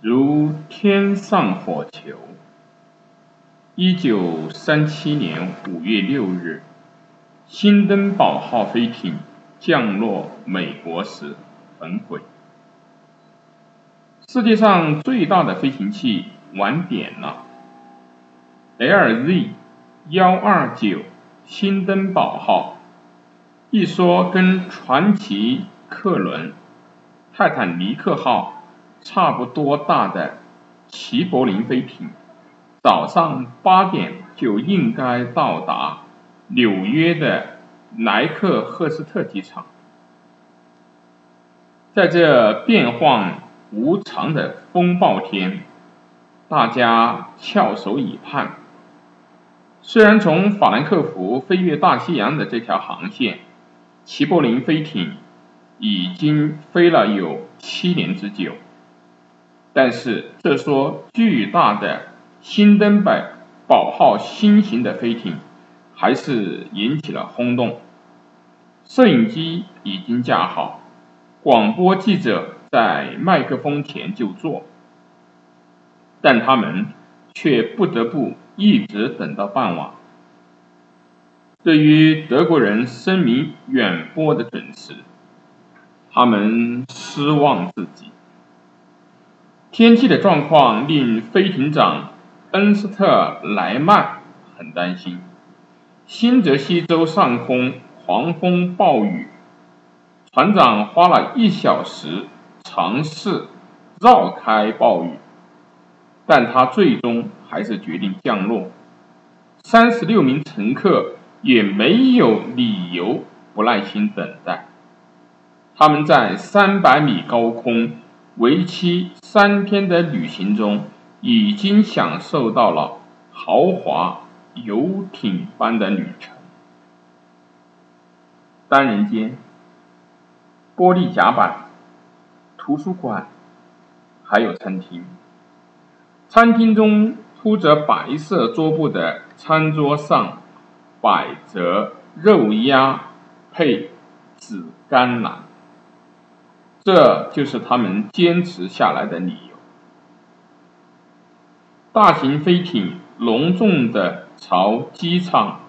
如天上火球。一九三七年五月六日，新登堡号飞艇降落美国时焚毁。世界上最大的飞行器晚点了。LZ 幺二九新登堡号，一说跟传奇客轮泰坦尼克号差不多大的齐柏林飞艇，早上八点就应该到达纽约的莱克赫斯特机场。在这变幻。无常的风暴天，大家翘首以盼。虽然从法兰克福飞越大西洋的这条航线，齐柏林飞艇已经飞了有七年之久，但是这艘巨大的新登堡号新型的飞艇还是引起了轰动。摄影机已经架好，广播记者。在麦克风前就坐，但他们却不得不一直等到傍晚。对于德国人声名远播的准时，他们失望自己。天气的状况令飞艇长恩斯特莱曼很担心。新泽西州上空狂风暴雨，船长花了一小时。尝试绕开暴雨，但他最终还是决定降落。三十六名乘客也没有理由不耐心等待。他们在三百米高空、为期三天的旅行中，已经享受到了豪华游艇般的旅程。单人间，玻璃甲板。图书馆，还有餐厅。餐厅中铺着白色桌布的餐桌上，摆着肉鸭配紫甘蓝。这就是他们坚持下来的理由。大型飞艇隆重的朝机场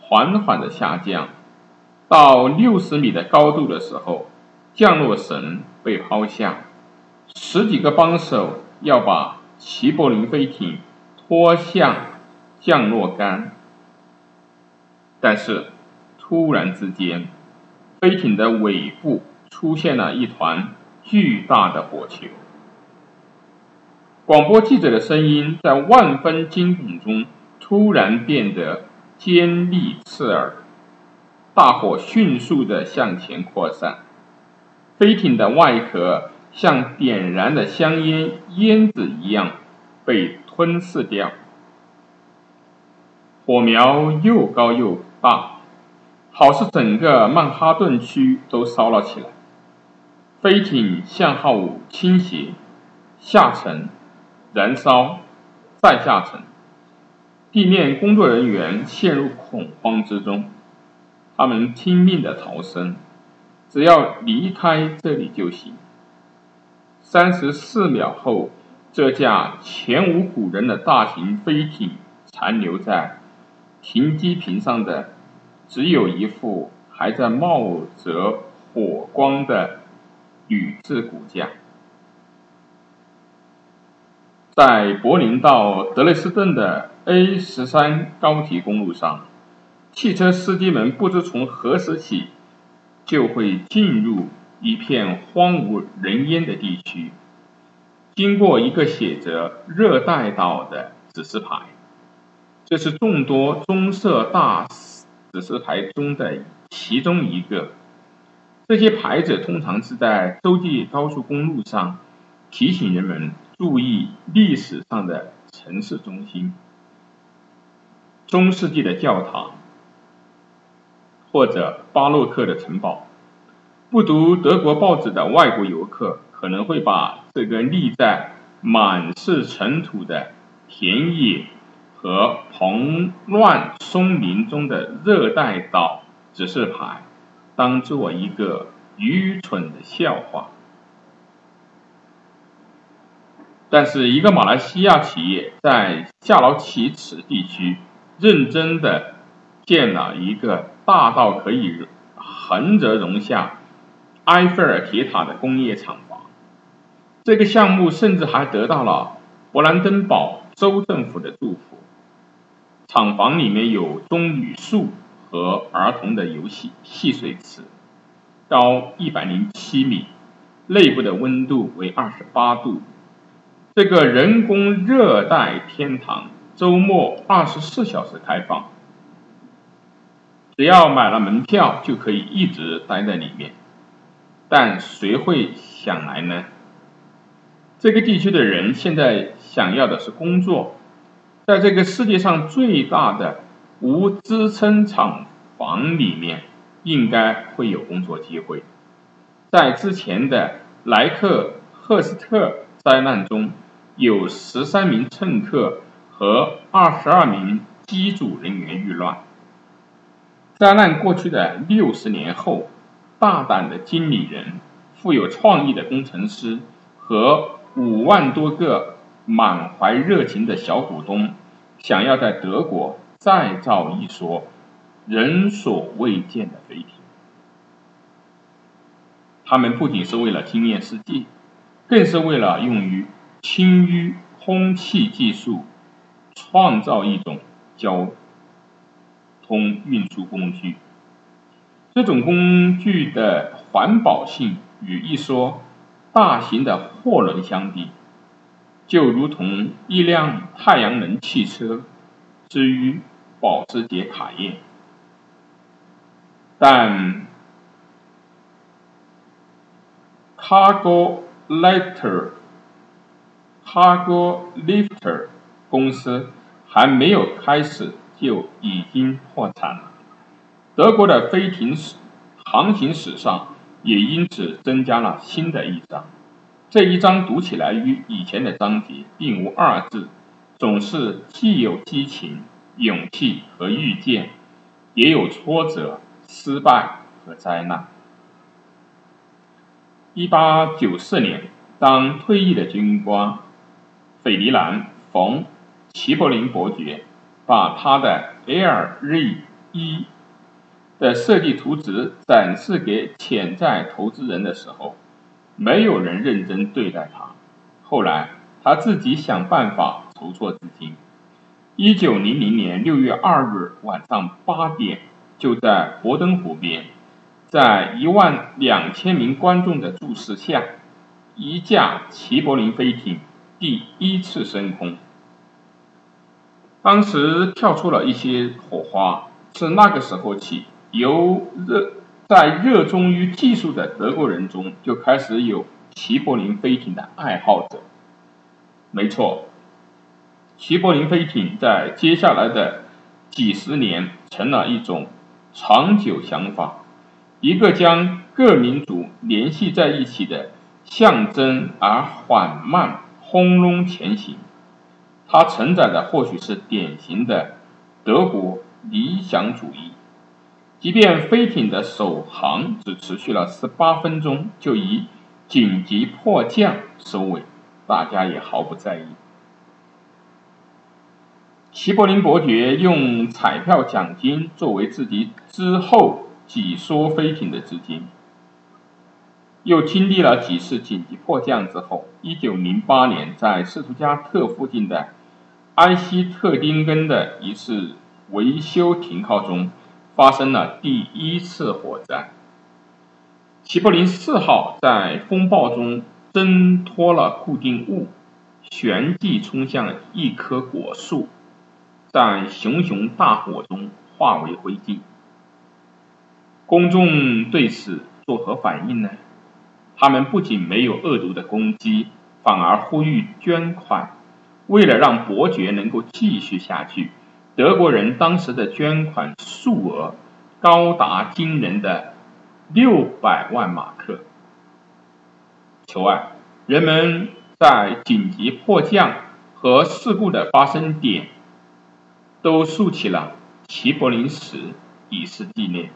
缓缓的下降，到六十米的高度的时候。降落绳被抛下，十几个帮手要把齐柏林飞艇拖向降落杆，但是突然之间，飞艇的尾部出现了一团巨大的火球。广播记者的声音在万分惊恐中突然变得尖利刺耳，大火迅速的向前扩散。飞艇的外壳像点燃的香烟烟子一样被吞噬掉，火苗又高又大，好似整个曼哈顿区都烧了起来。飞艇向号五倾斜，下沉，燃烧，再下沉。地面工作人员陷入恐慌之中，他们拼命的逃生。只要离开这里就行。三十四秒后，这架前无古人的大型飞艇残留在停机坪上的，只有一副还在冒着火光的铝制骨架。在柏林到德累斯顿的 A 十三高铁公路上，汽车司机们不知从何时起。就会进入一片荒无人烟的地区，经过一个写着“热带岛”的指示牌，这是众多棕色大指示牌中的其中一个。这些牌子通常是在洲际高速公路上提醒人们注意历史上的城市中心、中世纪的教堂。或者巴洛克的城堡，不读德国报纸的外国游客可能会把这个立在满是尘土的田野和蓬乱松林中的热带岛指示牌当做一个愚蠢的笑话。但是一个马来西亚企业在夏劳奇茨地区认真的建了一个大到可以横着容下埃菲尔铁塔的工业厂房。这个项目甚至还得到了勃兰登堡州政府的祝福。厂房里面有棕榈树和儿童的游戏戏水池，高一百零七米，内部的温度为二十八度。这个人工热带天堂周末二十四小时开放，只要买了门票就可以一直待在里面。但谁会想来呢？这个地区的人现在想要的是工作，在这个世界上最大的无支撑厂房里面，应该会有工作机会。在之前的莱克赫斯特灾难中。有十三名乘客和二十二名机组人员遇难。灾难过去的六十年后，大胆的经理人、富有创意的工程师和五万多个满怀热情的小股东，想要在德国再造一艘人所未见的飞艇。他们不仅是为了惊艳世界，更是为了用于。轻淤空气技术创造一种交通运输工具。这种工具的环保性与一艘大型的货轮相比，就如同一辆太阳能汽车之于保时捷卡宴。但 Cargo Letter。Cargo Lifter 公司还没有开始就已经破产了。德国的飞艇史航行史上也因此增加了新的一章。这一章读起来与以前的章节并无二致，总是既有激情、勇气和预见，也有挫折、失败和灾难。一八九四年，当退役的军官。斐迪南·冯·齐柏林伯爵把他的 L R 一的设计图纸展示给潜在投资人的时候，没有人认真对待他。后来他自己想办法筹措资金。一九零零年六月二日晚上八点，就在伯登湖边，在一万两千名观众的注视下，一架齐柏林飞艇。第一次升空，当时跳出了一些火花。是那个时候起，由热在热衷于技术的德国人中，就开始有齐柏林飞艇的爱好者。没错，齐柏林飞艇在接下来的几十年成了一种长久想法，一个将各民族联系在一起的象征，而缓慢。轰隆前行，它承载的或许是典型的德国理想主义。即便飞艇的首航只持续了十八分钟，就以紧急迫降收尾，大家也毫不在意。齐柏林伯爵用彩票奖金作为自己之后几艘飞艇的资金。又经历了几次紧急迫降之后，一九零八年，在斯图加特附近的埃希特丁根的一次维修停靠中，发生了第一次火灾。齐柏林四号在风暴中挣脱了固定物，旋即冲向一棵果树，在熊熊大火中化为灰烬。公众对此作何反应呢？他们不仅没有恶毒的攻击，反而呼吁捐款。为了让伯爵能够继续下去，德国人当时的捐款数额高达惊人的六百万马克。此外，人们在紧急迫降和事故的发生点都竖起了齐柏林石以示纪念。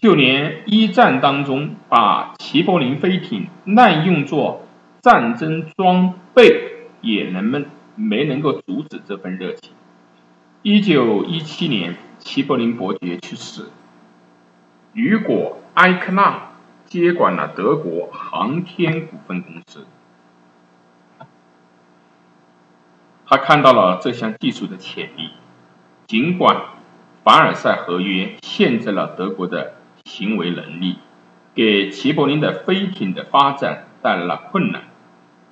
就连一战当中把齐柏林飞艇滥用作战争装备也能们没能够阻止这份热情。一九一七年，齐柏林伯爵去世，雨果·埃克纳接管了德国航天股份公司。他看到了这项技术的潜力，尽管凡尔赛合约限制了德国的行为能力，给齐柏林的飞艇的发展带来了困难，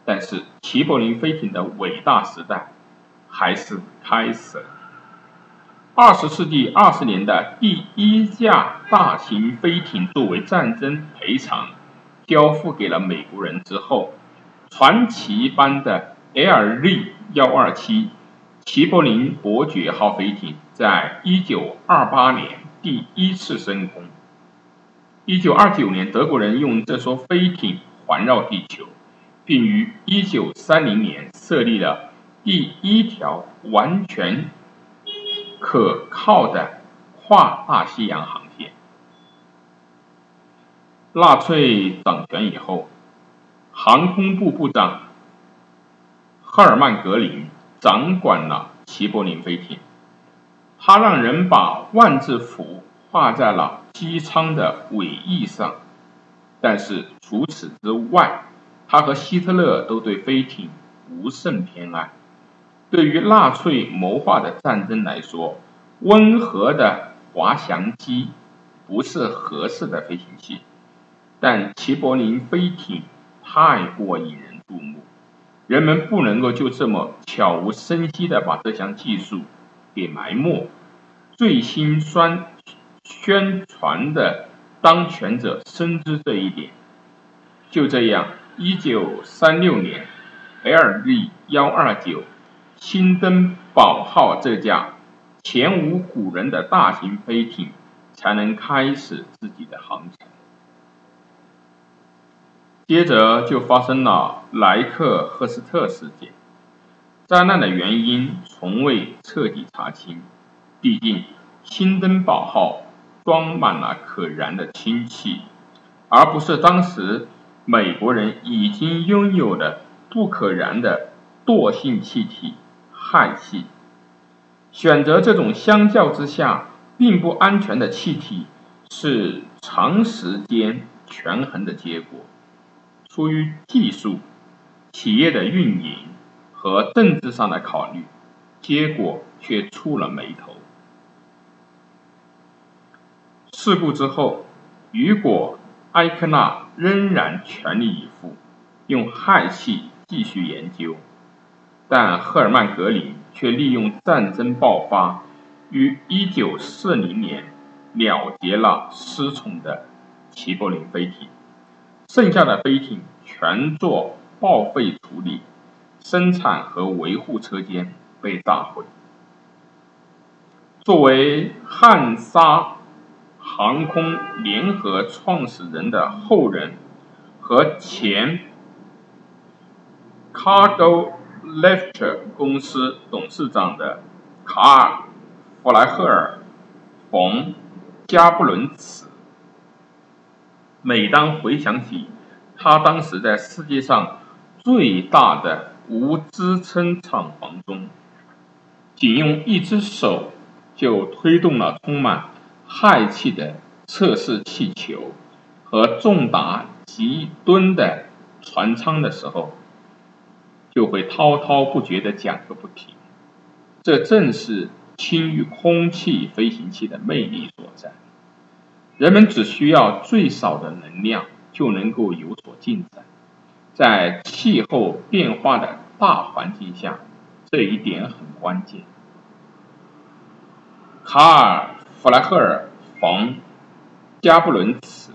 但是齐柏林飞艇的伟大时代还是开始了。二十世纪二十年的第一架大型飞艇作为战争赔偿交付给了美国人之后，传奇般的 L.Z. 幺二七齐柏林伯爵号飞艇在一九二八年第一次升空。一九二九年，德国人用这艘飞艇环绕地球，并于一九三零年设立了第一条完全可靠的跨大西洋航线。纳粹掌权以后，航空部部长。赫尔曼·格林掌管了齐柏林飞艇，他让人把万字符画在了机舱的尾翼上。但是除此之外，他和希特勒都对飞艇无甚偏爱。对于纳粹谋划的战争来说，温和的滑翔机不是合适的飞行器，但齐柏林飞艇太过引人注目。人们不能够就这么悄无声息地把这项技术给埋没。最新宣宣传的当权者深知这一点。就这样，一九三六年，LZ 幺二九新登堡号这架前无古人的大型飞艇才能开始自己的航程。接着就发生了莱克赫斯特事件，灾难的原因从未彻底查清。毕竟，新登堡号装满了可燃的氢气，而不是当时美国人已经拥有的不可燃的惰性气体氦气。选择这种相较之下并不安全的气体，是长时间权衡的结果。出于技术、企业的运营和政治上的考虑，结果却触了眉头。事故之后，雨果·埃克纳仍然全力以赴，用氦气继续研究，但赫尔曼·格林却利用战争爆发，于1940年了结了失宠的齐柏林飞艇。剩下的飞艇全做报废处理，生产和维护车间被炸毁。作为汉莎航空联合创始人的后人和前 Cargo Lift 公司董事长的卡尔·弗莱赫尔·冯·加布伦茨。每当回想起他当时在世界上最大的无支撑厂房中，仅用一只手就推动了充满氦气的测试气球和重达几吨的船舱的时候，就会滔滔不绝地讲个不停。这正是轻于空气飞行器的魅力所在。人们只需要最少的能量就能够有所进展，在气候变化的大环境下，这一点很关键。卡尔·弗莱赫尔·冯·加布伦茨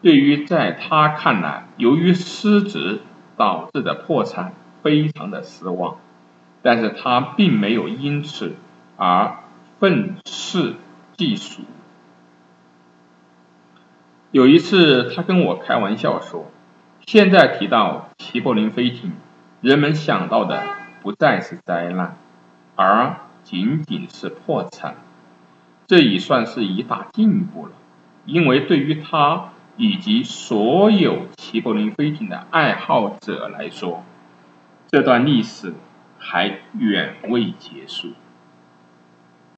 对于在他看来由于失职导致的破产非常的失望，但是他并没有因此而愤世嫉俗。有一次，他跟我开玩笑说：“现在提到齐柏林飞艇，人们想到的不再是灾难，而仅仅是破产。这已算是一大进步了，因为对于他以及所有齐柏林飞艇的爱好者来说，这段历史还远未结束。